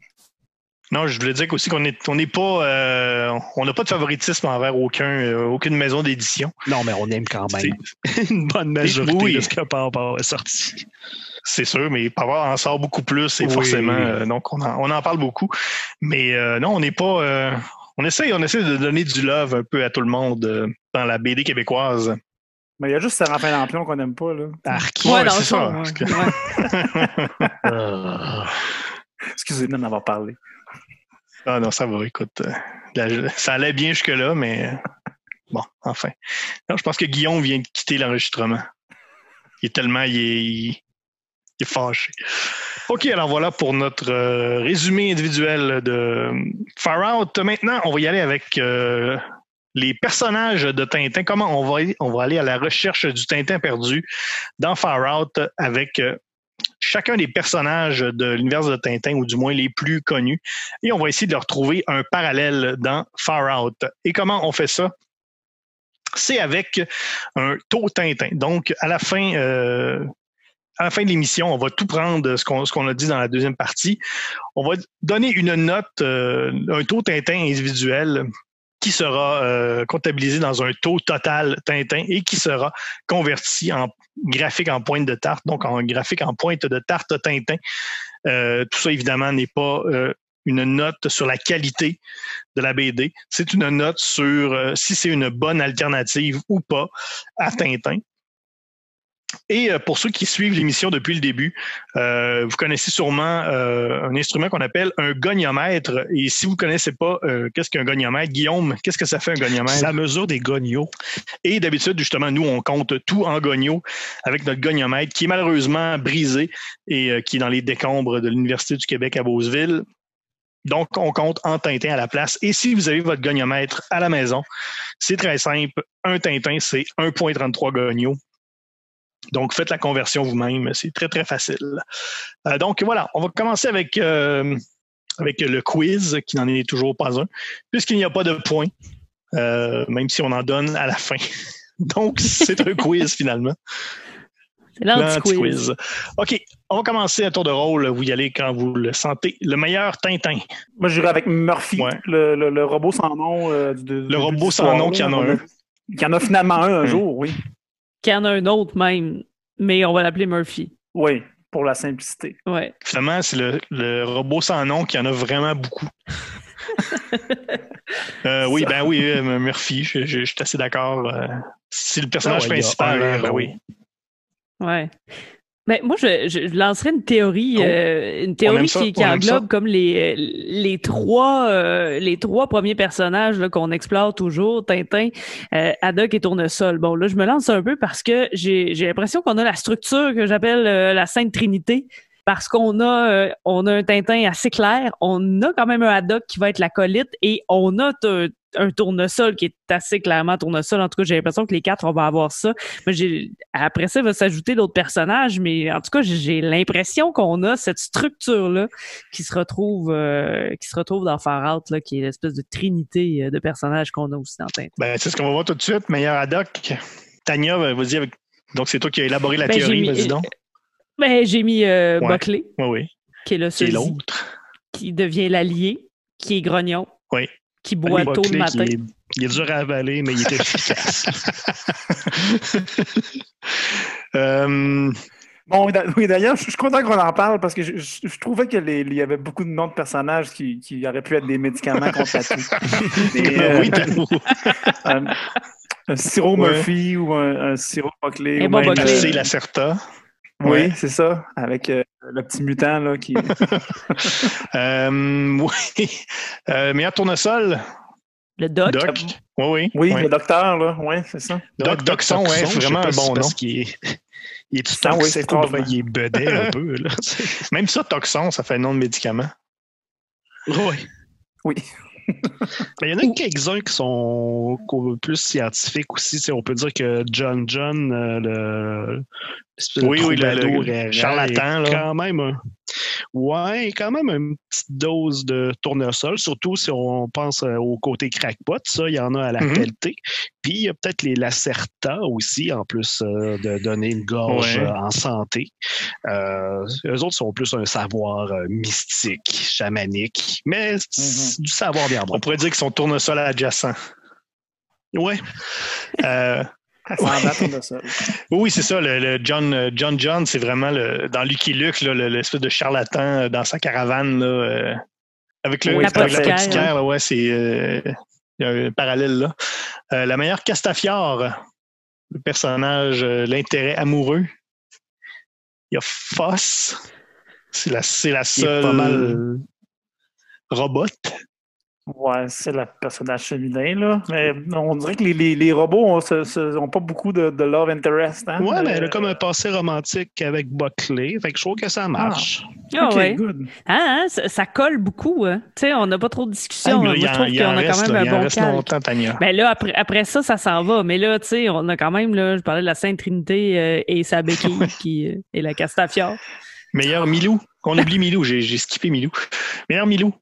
Non, je voulais dire aussi qu'on est, on n'est pas, euh, on n'a pas de favoritisme envers aucun, euh, aucune maison d'édition. Non, mais on aime quand même une bonne majorité Oui. de ce que Power est sorti. C'est sûr, mais Power en sort beaucoup plus et Oui. forcément, euh, donc on en, on en parle beaucoup. Mais euh, non, on n'est pas, euh, on essaie, on essaie de donner du love un peu à tout le monde euh, dans la BD québécoise. Mais il y a juste Séraphin Lampion qu'on n'aime pas, là. Arc. Ouais, Ouais, dans c'est ça, fond, parce ouais. que- Ouais. Excusez-moi d'en avoir parlé. Ah non, ça va, écoute. euh, ça allait bien jusque-là, mais euh, bon, enfin. Non, je pense que Guillaume vient de quitter l'enregistrement. Il est tellement, il est, fâché. OK, alors voilà pour notre euh, résumé individuel de Far Out. Maintenant, on va y aller avec les personnages de Tintin. Comment on va, on va aller à la recherche du Tintin perdu dans Far Out avec chacun des personnages de l'univers de Tintin, ou du moins les plus connus et on va essayer de leur trouver un parallèle dans Far Out. Et comment on fait ça? C'est avec un taux Tintin. Donc, à la fin, euh, à la fin de l'émission, on va tout prendre ce qu'on a dit dans la deuxième partie. On va donner une note, euh, un taux Tintin individuel qui sera euh, comptabilisé dans un taux total Tintin et qui sera converti en graphique en pointe de tarte, donc en graphique en pointe de tarte Tintin. Euh, tout ça, évidemment, n'est pas euh, une note sur la qualité de la BD. C'est une note sur si c'est une bonne alternative ou pas à Tintin. Et euh, pour ceux qui suivent l'émission depuis le début, euh, vous connaissez sûrement euh, un instrument qu'on appelle un goniomètre. Et si vous ne connaissez pas euh, qu'est-ce qu'un goniomètre, Guillaume, qu'est-ce que ça fait un goniomètre? La mesure des gognos. Et d'habitude, justement, nous, on compte tout en gogno avec notre goniomètre qui est malheureusement brisé et qui est dans les décombres de l'Université du Québec à Beauceville. Donc, on compte en Tintin à la place. Et si vous avez votre goniomètre à la maison, c'est très simple. Un Tintin, c'est 1.33 gogno. Donc, faites la conversion vous-même. C'est très, très facile. Euh, donc, voilà, on va commencer avec, euh, avec le quiz, qui n'en est toujours pas un, puisqu'il n'y a pas de points, euh, même si on en donne à la fin. Donc, c'est un quiz finalement. C'est l'anti-quiz. OK, on va commencer à tour de rôle. Vous y allez quand vous le sentez. Le meilleur Tintin. Moi, j'irais avec Murphy, Ouais. le, le- le robot sans nom. euh, de- Le robot sans nom qui en a un. Qui en a finalement un un Hmm. jour, oui. Qu'il y en a un autre même, mais on va l'appeler Murphy. Oui, pour la simplicité. Ouais. Finalement, c'est le, le robot sans nom qui en a vraiment beaucoup. Euh, oui, ben oui, euh, Murphy, je, je- je suis assez d'accord. euh, c'est le personnage Ah ouais, principal. ben oui. Ouais. Ben, moi, je, je lancerais une théorie, Oh. euh, une théorie ça, qui, qui englobe comme les, les trois euh, les trois premiers personnages là, qu'on explore toujours, Tintin, euh, Haddock et Tournesol. Bon, là, je me lance un peu parce que j'ai j'ai l'impression qu'on a la structure que j'appelle euh, la Sainte Trinité. Parce qu'on a euh, on a un Tintin assez clair, on a quand même un Haddock qui va être l'acolyte et on a un, un tournesol qui est assez clairement tournesol. En tout cas, j'ai l'impression que les quatre, on va avoir ça. Mais j'ai après ça, il va s'ajouter d'autres personnages, mais en tout cas, j'ai- l'impression qu'on a cette structure-là qui se retrouve euh, qui se retrouve dans Far Out, là, qui est l'espèce de trinité euh, de personnages qu'on a aussi dans Tintin. Ben, c'est ce qu'on va voir tout de suite. Meilleur Haddock. Tania, vas-y avec. Donc, c'est toi qui as élaboré la Ben, théorie, vas-y donc. Ben, j'ai mis euh, Ouais. Buckley, Oui, oui. qui est le l'autre. qui devient l'allié, qui est grognon, Oui. qui boit tôt le matin. est- il est dur à avaler, mais il est efficace. Euh, Bon, oui, d'a- oui, d'ailleurs, je suis content qu'on en parle parce que je, je- je trouvais qu'il y avait beaucoup de noms de personnages qui, qui auraient pu être des médicaments contre la toux. Euh, oui, t'as- un, un sirop Ouais. Murphy ou un, un sirop Buckley. Ou bon même, Buckley. euh, la Certa. Oui, Ouais. c'est ça, avec euh, le petit mutant là, qui. Euh, oui. Euh, meilleur tournesol, Le doc. Doc. Oui, oui. Oui, le docteur, là, oui, c'est ça. Doc Doxon, ouais, je sais vraiment un bon nom. Parce qu'il est, il est tout Ah oui, c'est bien étrange. il est bedet un peu. Là. Même ça, Toxon, ça fait nom de médicament. Oui. Oui. Mais il y en a quelques-uns qui sont plus scientifiques aussi. On peut dire que John John, euh, le, Oui, oui, le- le charlatan, là. quand même un- Ouais, quand même une petite dose de tournesol, surtout si on pense euh, au côté crackpot. Ça, il y en a à la Mhm. pelletée. Puis, il y a peut-être les Lacerta aussi, en plus euh, de donner une gorge Ouais. euh, en santé. Euh, eux autres sont plus un savoir mystique, chamanique, mais c'est du savoir bien bon. On pourrait dire qu'ils sont tournesol adjacents. Ouais, Oui, c'est ça. Le, le John, euh, John John, c'est vraiment le, dans Lucky Luke, l'espèce de charlatan euh, dans sa caravane. Là, euh, avec le Oui, l'apothicaire, là, ouais, c'est euh, il y a un parallèle là. Euh, la meilleure Castafiore, le personnage, l'intérêt amoureux. Il y a Foss. C'est la, c'est la seule pas mal. robot. Ouais, c'est le personnage féminin, là. Mais on dirait que les, les, les robots n'ont pas beaucoup de, de love interest. Hein? Ouais, mais elle a comme un passé romantique avec Buckley. Fait que je trouve que ça marche. Ah ouais. good. Hein, hein, ça, ça colle beaucoup. Hein. Tu sais, on n'a pas trop de discussion. Ah, Moi, il je trouve il qu'on a quand même là, un bon Tania. Ben là, après, après ça, ça s'en va. Mais là, tu sais, on a quand même, là, je parlais de la Sainte Trinité euh, et sa béquille qui euh, est la Castafiore. Meilleur Milou. On oublie Milou, j'ai j'ai skippé Milou. Meilleur Milou.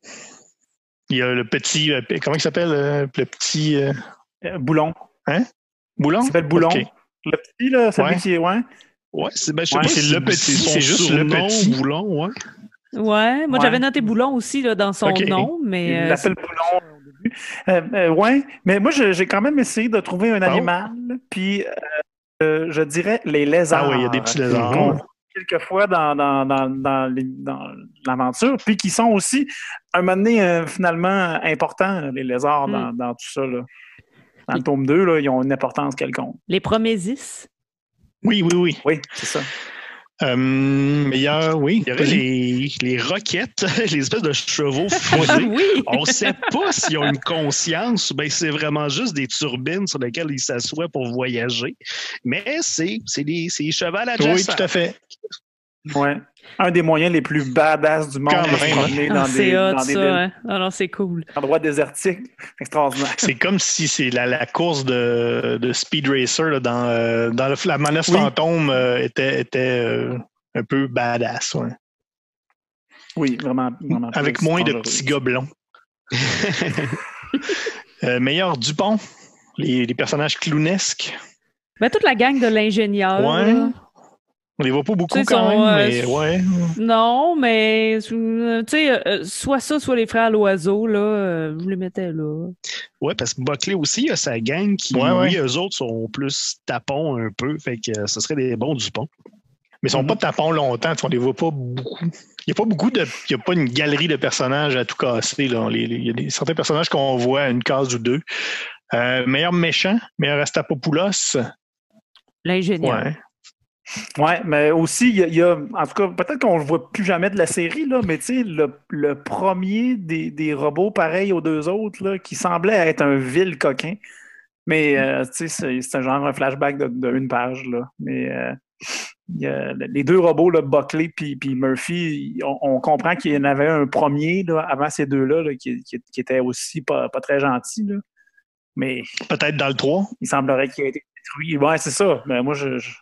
Il y a le petit, euh, comment il s'appelle, euh, le petit euh, Boulon. Boulon? Il s'appelle Boulon. Le petit, là, celui Ouais. qui est. Ouais. Ouais, c'est ben, je sais Ouais, pas c'est si le petit, c'est juste le petit. Boulon, ouais. Ouais, moi Ouais. j'avais noté Boulon aussi là, dans son nom, Il mais euh, l'appelle Boulon au début. Euh, euh, ouais, mais moi, je- j'ai quand même essayé de trouver un Oh. animal, puis euh, euh, je dirais les lézards. Ah oui, il y a des petits lézards. Quelquefois dans, dans, dans, dans, les- dans l'aventure, puis qui sont aussi, un moment donné, euh, finalement, importants, les lézards, Mm. dans, dans tout ça. Là. Dans le tome 2, là, ils ont une importance quelconque. les Promésis? Oui, oui, oui. Oui, c'est ça. Euh, meilleur, oui. Il y aurait Vas-y. les, les roquettes, les espèces de chevaux fusés. oui. On ne sait pas s'ils ont une conscience ou bien c'est vraiment juste des turbines sur lesquelles ils s'assoient pour voyager. Mais c'est c'est des, c'est des chevals à Oui, tout à fait. Ouais. Un des moyens les plus badass du monde de se promener Ah, dans c'est des, hot dans des ça. Hein? Ah non, c'est cool. endroits désertiques. Extraordinaire. C'est comme si c'est la, la course de, de Speed Racer là, dans, euh, dans le, la menace Oui. fantôme euh, était, était euh, un peu badass. ouais. Oui, vraiment. vraiment Avec moins de petits gobelins. Euh, meilleur Dupont, les, les personnages clownesques. Ben, toute la gang de l'ingénieur. Ouais. On les voit pas beaucoup quand sont, même, euh, mais ouais. Non, mais euh, tu sais, euh, soit ça, soit les frères l'oiseau, là, euh, je les mettais là. Ouais, parce que Buckley aussi a sa gang qui, Ouais, ouais. oui, eux autres sont plus tapons un peu. Fait que euh, ce serait des bons Dupont. Mais ils sont Mhm. pas tapons longtemps, tu sais, on les voit pas beaucoup. Il n'y a pas beaucoup de. Il y a pas une galerie de personnages à tout casser. Là. On les- les- Il y a des, certains personnages qu'on voit à une case ou deux. Euh, meilleur méchant, meilleur Astapopoulos. L'ingénieur. Ouais. Ouais, mais aussi, il y, a- il y a, en tout cas, peut-être qu'on ne le voit plus jamais de la série, là, mais tu sais, le, le premier des, des robots pareils aux deux autres, là, qui semblait être un vil coquin. Mais, euh, tu sais, c'est un genre un flashback de, de une page, là. Mais euh, il y a- les deux robots, là, Buckley puis puis Murphy, on, on comprend qu'il y en avait un premier, là, avant ces deux-là, là, qui, qui, qui était aussi pas, pas très gentil, là. Mais Peut-être dans le 3. il semblerait qu'il ait été détruit. Ouais, c'est ça. Mais moi, je, je-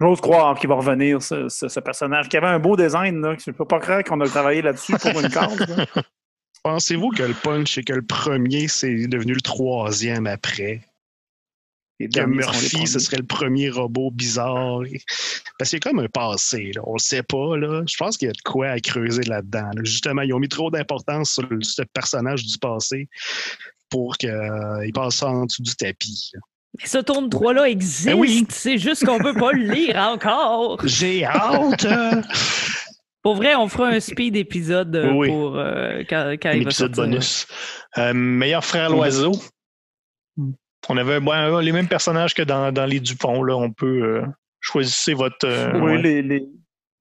j'ose croire qu'il va revenir, ce, ce- ce personnage, qui avait un beau design. Là. Je ne peux pas croire qu'on a travaillé là-dessus pour une là. Pensez-vous que le punch et que le premier, c'est devenu le troisième après? Les Que Murphy, ce serait le premier robot bizarre. Parce qu'il y a comme un passé, là. on le sait pas. Là. Je pense qu'il y a de quoi à creuser là-dedans. là. Justement, ils ont mis trop d'importance sur le- ce personnage du passé pour qu'il passe ça en dessous du tapis. là. Mais ce tome 3-là existe. Ben oui. C'est juste qu'on peut pas le lire encore. J'ai hâte! Pour vrai, on fera un speed épisode euh, Oui, pour euh, quand, quand Un il va épisode sortir. bonus. Euh, meilleur frère l'oiseau. On avait bon, les mêmes personnages que dans, dans les Dupont. Là. On peut euh, choisir votre. euh, Oui, ouais. les, les,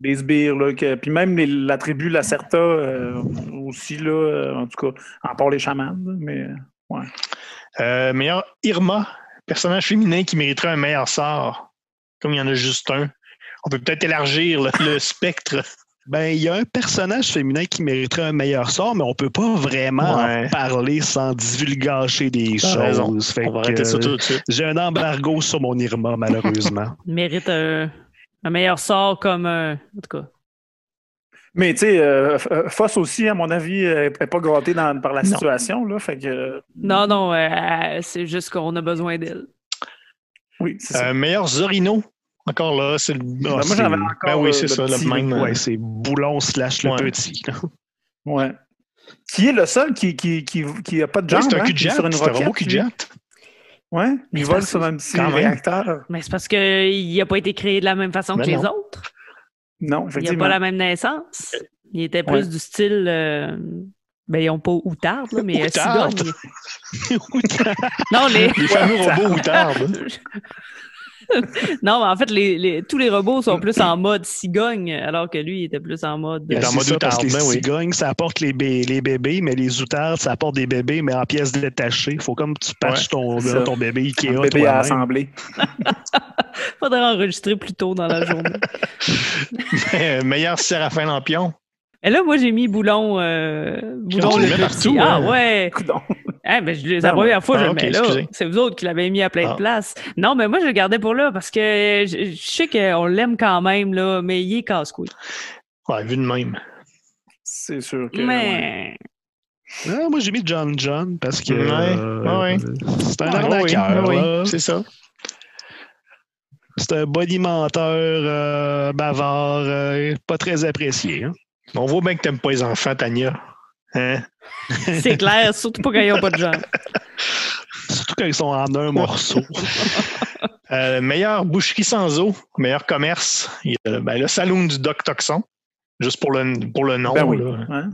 les sbires. Là, que- puis même les- la tribu Lacerta euh, aussi, là, en tout cas, à part les chamans. mais Euh, meilleur Irma, personnage féminin qui mériterait un meilleur sort. Comme il y en a juste un. On peut peut-être élargir le, le spectre. Ben, il y a un personnage féminin qui mériterait un meilleur sort, mais on peut pas vraiment Ouais. en parler sans divulgacher des T'as choses. raison. Fait On va que, arrêter ça euh, tout de suite. J'ai un embargo sur mon Irma, malheureusement. Il mérite un, un meilleur sort comme un. En tout cas. Mais tu sais, euh, euh, Foss aussi, à mon avis, n'est pas gâté dans- par la Non. situation. Là, fait que, Non, non, euh, c'est juste qu'on a besoin d'elle. oui, c'est ça. Euh, meilleur Zorino. Encore là, c'est le. Ben, ah, moi, c'est- j'avais encore, Ben oui, euh, c'est le ça, petit, le même. Ouais, euh, c'est Boulon slash le Ouais. petit. Ouais. Qui est le seul qui qui, qui, qui a pas de ouais, jambe. c'est un hein, cul de qui est jet. sur une C'est un robot roquette, cul de lui. jet. Ouais, Mais il c'est vole sur un petit quand même. réacteur. Mais c'est parce qu'il n'a pas été créé de la même façon Ben que les non. autres. Non, Il n'a effectivement. pas la même naissance. Il était plus Ouais. du style. euh, Ben, ils n'ont pas outarde, là, mais euh, Outarde. cigogne. Non, les... Les fameux robots outardes. non, mais en fait, les, les- tous les robots sont plus en mode cigogne, alors que lui, il était plus en mode. Il est en mode ça, parce que outarde, les ben oui. cigognes, ça apporte les, bé- les bébés, mais les outardes, ça apporte des bébés, mais en pièces détachées. Faut comme tu patches ton, ton bébé Ikea Un bébé à assembler. Faudrait enregistrer plus tôt dans la journée. Euh, meilleur Séraphin Lampion. Et là, moi, j'ai mis Boulon. Euh, Boulon tu le partout, ah hein? ouais! Coudon. Eh ben, je, c'est Non, la première mais- fois je ah, le mets là. C'est vous autres qui l'avez mis à plein Ah. de places. Non, mais moi, je le gardais pour là parce que je, je sais qu'on l'aime quand même, là, mais il est casse-couille. Ouais, vu de même. C'est sûr que. ouais. Mais. Ah, moi, j'ai mis John John parce que Ouais, euh, ouais. c'est un Ah, arnaqueur. là. c'est ça. C'est un bonimenteur euh, bavard, euh, pas très apprécié. hein. On voit bien que t'aimes pas les enfants, Tania. Hein? C'est clair, surtout pas quand ils n'ont pas de jambes. Surtout quand ils sont en un morceau. Euh, meilleure boucherie sans eau, meilleur commerce. Il y a ben, le saloon du Doc Toxon. Juste pour le, pour le nom. Ben oui. là. Hein?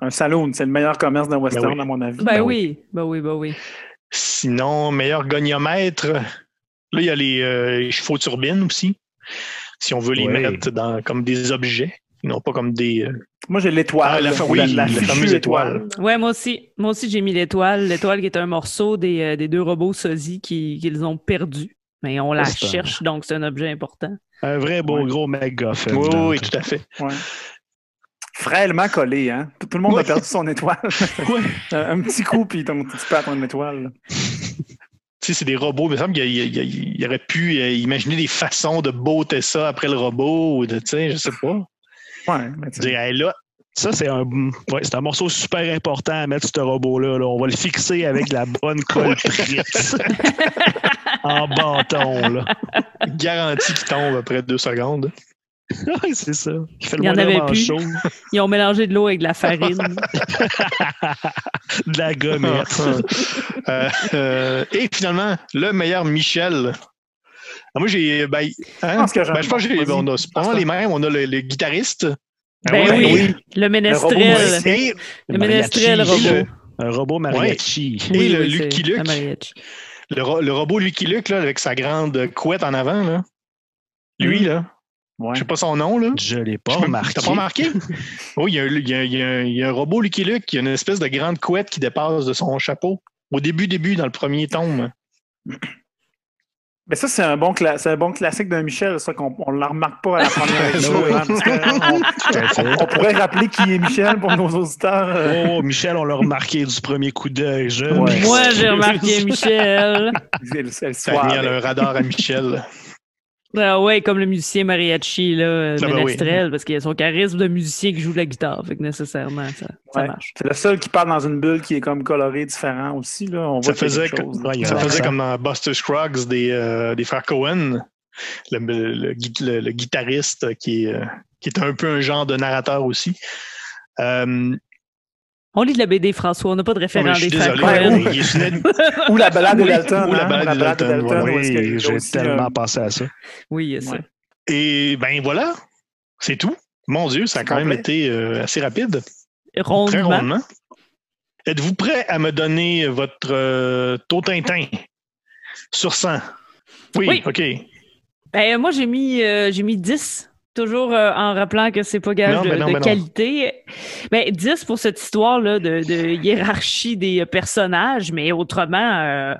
Un saloon, c'est le meilleur commerce d'un western, oui. à mon avis. Ben oui, ben oui, ben oui. Sinon, meilleur goniomètre. Là, il y a les, euh, les chevaux turbines aussi. Si on veut les Oui. mettre dans, comme des objets, non pas comme des. euh, Moi, j'ai l'étoile. Ah, la- oui, la fameuse étoile. Ouais, moi aussi. Moi aussi, j'ai mis l'étoile. L'étoile qui est un morceau des, euh, des deux robots sosie qui- qu'ils ont perdu. Mais on la un- cherche, donc c'est un objet important. Un vrai beau Ouais. gros MacGuffin. Oui, oui, tout à fait. Ouais. Frêlement collé, hein? Tout tout le monde Ouais. a perdu son étoile. un un petit coup, puis ton- tu perds ton étoile. là. Tu sais, c'est des robots. Il me semble qu'il aurait pu euh, imaginer des façons de beauter ça après le robot, ou de, tu sais, je sais pas. Ouais, mais tu sais. Dire, hey, là, Ça, c'est un, ouais, c'est un morceau super important à mettre ce robot-là. là. On va le fixer avec de la bonne colle en bâton, là. garantie qu'il tombe après deux secondes. Oui, c'est ça. Il fait le Il y en avait plus. chaud. Ils ont mélangé de l'eau avec de la farine. De la gommette. Euh, euh, et finalement, le meilleur Michel. Ah, moi, j'ai. Ben, hein? pense que j'en- Ben, je pense que j'ai- on a les mêmes. On a le, le guitariste. Ben Ah ouais, oui, le ménestrel. Et, Le ménestrel robot. Un robot mariachi. Et le oui, Lucky c'est Luke. un mariachi. le, ro- le robot Lucky Luke, là, avec sa grande couette en avant, là. Lui, là. Ouais. Je sais pas son nom, là. Je l'ai pas remarqué. T'as pas remarqué? oui, il y, a un, il, y y a un robot Lucky Luke qui a une espèce de grande couette qui dépasse de son chapeau. Au début, début, dans le premier tome. Mais ça, c'est un, bon c'est un bon classique d'un Michel, ça qu'on on ne la remarque pas à la première. Oui. hein, on, on pourrait rappeler qui est Michel pour nos auditeurs. euh, Oh, Michel, on l'a remarqué du premier coup d'œil. Je Ouais. Moi, j'ai remarqué Michel. elle- elle Ça soit- a mis un radar à Michel. Ah ouais, comme le musicien mariachi, là, Ah ben oui. parce qu'il a son charisme de musicien qui joue de la guitare. Fait que nécessairement, ça, marche. C'est le seul qui parle dans une bulle qui est comme coloré différent aussi. Là. On Ça voit y faisait, chose. Ouais, y ça faisait comme dans Buster Scruggs des, euh, des frères Cohen. Le, le- le gui- le- le guitariste qui est, euh, qui est un peu un genre de narrateur aussi. Euh, On lit de la BD, François. On n'a pas de référent mais je suis des désolé. Ou la balade de Oui, Dalton. ou la hein, balade de Dalton, Oui, j'ai tellement pensé à ça. Oui, il y a ça. Ouais. Et ben voilà, c'est tout. Mon Dieu, ça a C'est quand même été euh, assez rapide. Très Rondement. rondement. Êtes-vous prêt à me donner votre euh, taux Tintin sur 100? Oui, Oui. OK. Ben, moi, j'ai mis, euh, j'ai mis 10. Toujours euh, en rappelant que c'est pas gage Non, de, non, de non. qualité. Ben, 10 pour cette histoire-là de, de hiérarchie des euh, personnages, mais autrement, euh,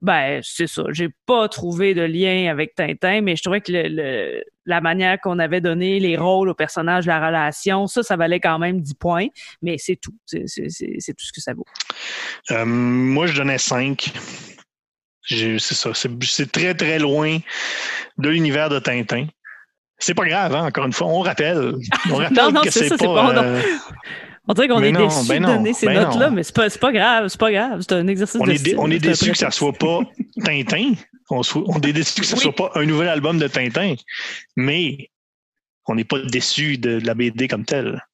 ben, c'est ça. J'ai pas trouvé de lien avec Tintin, mais je trouvais que le, le- la manière qu'on avait donné les rôles aux personnages, la relation, ça, ça valait quand même 10 points, mais c'est tout. C'est, tout ce que ça vaut. Euh, moi, je donnais 5. C'est ça. C'est très, très loin de l'univers de Tintin. C'est pas grave, hein, encore une fois, on rappelle. On rappelle Non, non, que c'est c'est ça, c'est pas. euh, On dirait qu'on est non, déçus ben de donner ces ben notes-là, mais c'est pas, grave, c'est pas grave. C'est un exercice on de est, style, on est c'est un déçu que ça soit pas Tintin. On, est déçu que ça Oui. soit pas un nouvel album de Tintin. Mais on n'est pas déçu de, de la BD comme telle.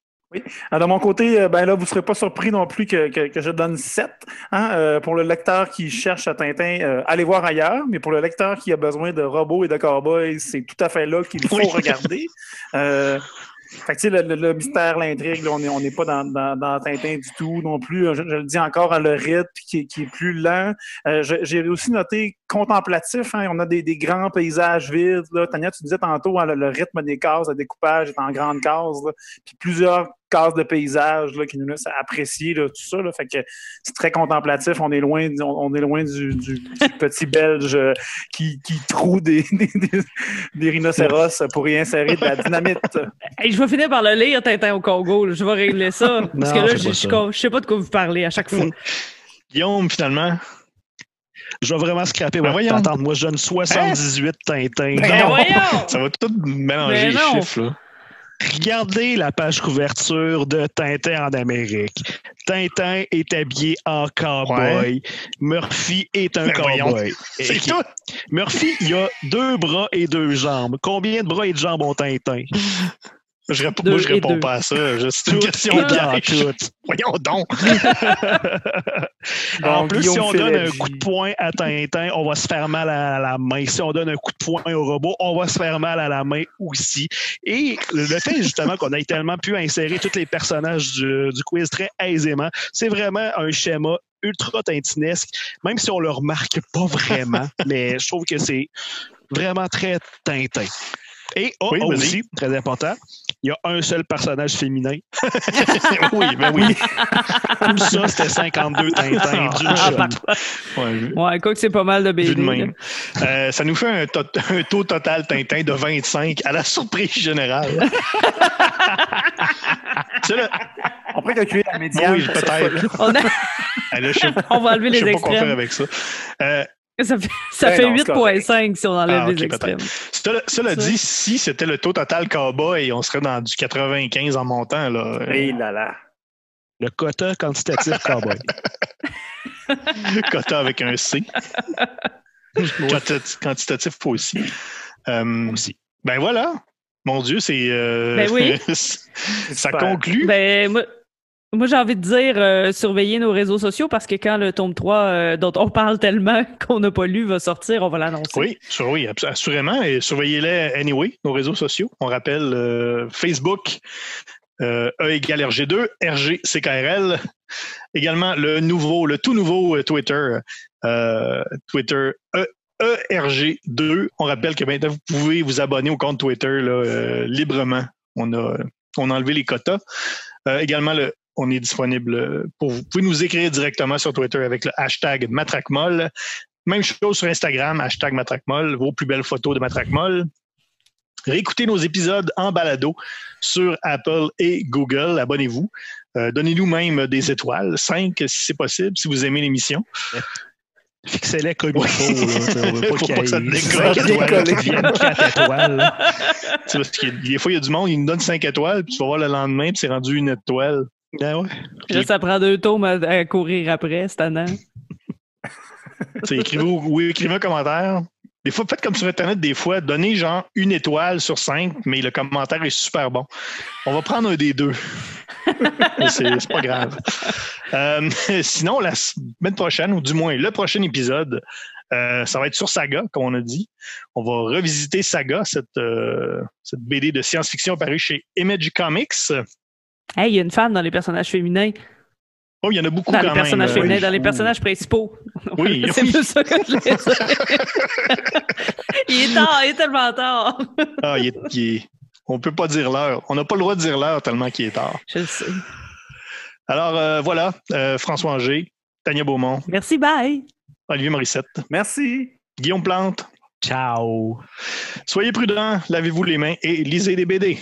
Alors, de mon côté, euh, ben là, vous ne serez pas surpris non plus que, que- que je donne 7. Hein, euh, pour le lecteur qui cherche à Tintin, euh, allez voir ailleurs. Mais pour le lecteur qui a besoin de robots et de cowboys, c'est tout à fait là qu'il faut Oui. regarder. Euh, fait que, tu sais, le, le- le mystère, l'intrigue, on n'est on n'est pas dans, dans, dans Tintin du tout non plus. Je, je le dis encore, hein, le rythme qui, est- qui est plus lent. Euh, J'ai aussi noté contemplatif. hein, on a des, des grands paysages vides. Là. Tania, tu disais tantôt, hein, le, le rythme des cases, le découpage est en grandes cases. là. Puis plusieurs cases de paysages là, qui nous laissent apprécier là, tout ça. Là. Fait que c'est très contemplatif. On est loin, on, on est loin du, du- du petit belge euh, qui, qui troue des, des, des- des rhinocéros pour y insérer de la dynamite. Hey, je vais finir par le lire, Tintin au Congo. là. Je vais régler ça. Parce que là, je je sais pas de quoi vous parlez à chaque fois. Guillaume, finalement, Je vais vraiment scraper Ben voyons. patente. Moi, je donne 78 Tintin. Ben Ben non. ça va tout mélanger Mais les non. chiffres. Là. Regardez la page couverture de Tintin en Amérique. Tintin est habillé en cowboy. Murphy est un Ben cowboy. C'est tout. Murphy, il a deux bras et deux jambes. Combien de bras et de jambes ont Tintin? Je réponds, moi, je réponds deux. pas à ça. C'est une question de piège. Voyons donc. En plus, si on donne un coup de poing à Tintin, on va se faire mal à la main. Si on donne un coup de poing au robot, on va se faire mal à la main aussi. Et le fait, justement, qu'on ait tellement pu insérer tous les personnages du, du quiz très aisément, c'est vraiment un schéma ultra tintinesque, même si on le remarque pas vraiment, mais je trouve que c'est vraiment très Tintin. Et oh, Oui, aussi, très important, il y a un seul personnage féminin. oui, ben oui. Tout ça, c'était 52 Tintins d'une Ah, shot. Ouais, Ouais, quoi que c'est pas mal de BD. de là. même. Euh, ça nous fait un, taux total Tintin de 25 à la surprise générale. Là, On pourrait calculer la médiane. oui, peut-être. On, a- là, je sais on va enlever je les sais pas quoi faire extrêmes. avec ça. Euh, Ça fait, ça Ben fait non, c'est correct. 8.5 si on enlève Ah, les extrêmes. cela, cela dit, si c'était le taux total cowboy, on serait dans du 95 en montant. Là. Eh là là. Le quota quantitatif cowboy. Quota avec un C. Quantitatif- aussi. Euh, Aussi. Ben voilà. Mon Dieu, c'est. euh, Ben oui. ça conclut. Ben, moi, moi, j'ai envie de dire euh, surveiller nos réseaux sociaux parce que quand le tome 3, euh, dont on parle tellement qu'on n'a pas lu, va sortir, on va l'annoncer. Oui, assurément. Et surveillez-les anyway, nos réseaux sociaux. On rappelle euh, Facebook, euh, E égale RG2, RGCKRL. Également le nouveau, le tout nouveau Twitter, Twitter E- ERG2. On rappelle que maintenant, vous pouvez vous abonner au compte Twitter librement. On a, on enlevé les quotas. Également, le, on est disponible pour vous. pouvez nous écrire directement sur Twitter avec le hashtag MatraqueMolle. Même chose sur Instagram, hashtag MatraqueMolle, vos plus belles photos de MatraqueMolle. Réécoutez nos épisodes en balado sur Apple et Google. Abonnez-vous. Euh, Donnez-nous même des étoiles, 5 si c'est possible, si vous aimez l'émission. Fixez-les comme il faut. Là. On veut Faut pas pas que ça qu'il y ait décolle. cinq étoiles parce que des fois, il y a du monde, il nous donne 5 étoiles, puis tu vas voir le lendemain, puis c'est rendu une étoile. Ouais. Là, ça prend deux tomes à, à courir après. Tu sais, écrivez, ou écrivez un commentaire. Des fois, faites comme sur Internet, des fois, donnez genre une étoile sur cinq, mais le commentaire est super bon. On va prendre un des deux. C'est pas grave. Euh, sinon, la semaine prochaine, ou du moins le prochain épisode, euh, ça va être sur Saga, comme on a dit. On va revisiter Saga, cette, euh, cette BD de science-fiction parue chez Image Comics. Hey, il y a une femme dans les personnages féminins. Oh, il y en a beaucoup Dans quand les personnages même. féminins, Oui. dans les personnages principaux. Oui, c'est oui. plus ça que je voulais dire. il est tard, il est tellement tard. Ah, il est, il est- On peut pas dire l'heure. On n'a pas le droit de dire l'heure tellement qu'il est tard. Je le sais. Alors euh, voilà, euh, François Angers, Tania Beaumont, Merci, bye. Olivier Morissette, Merci. Guillaume Plante. Ciao. Soyez prudents, lavez-vous les mains et lisez des BD.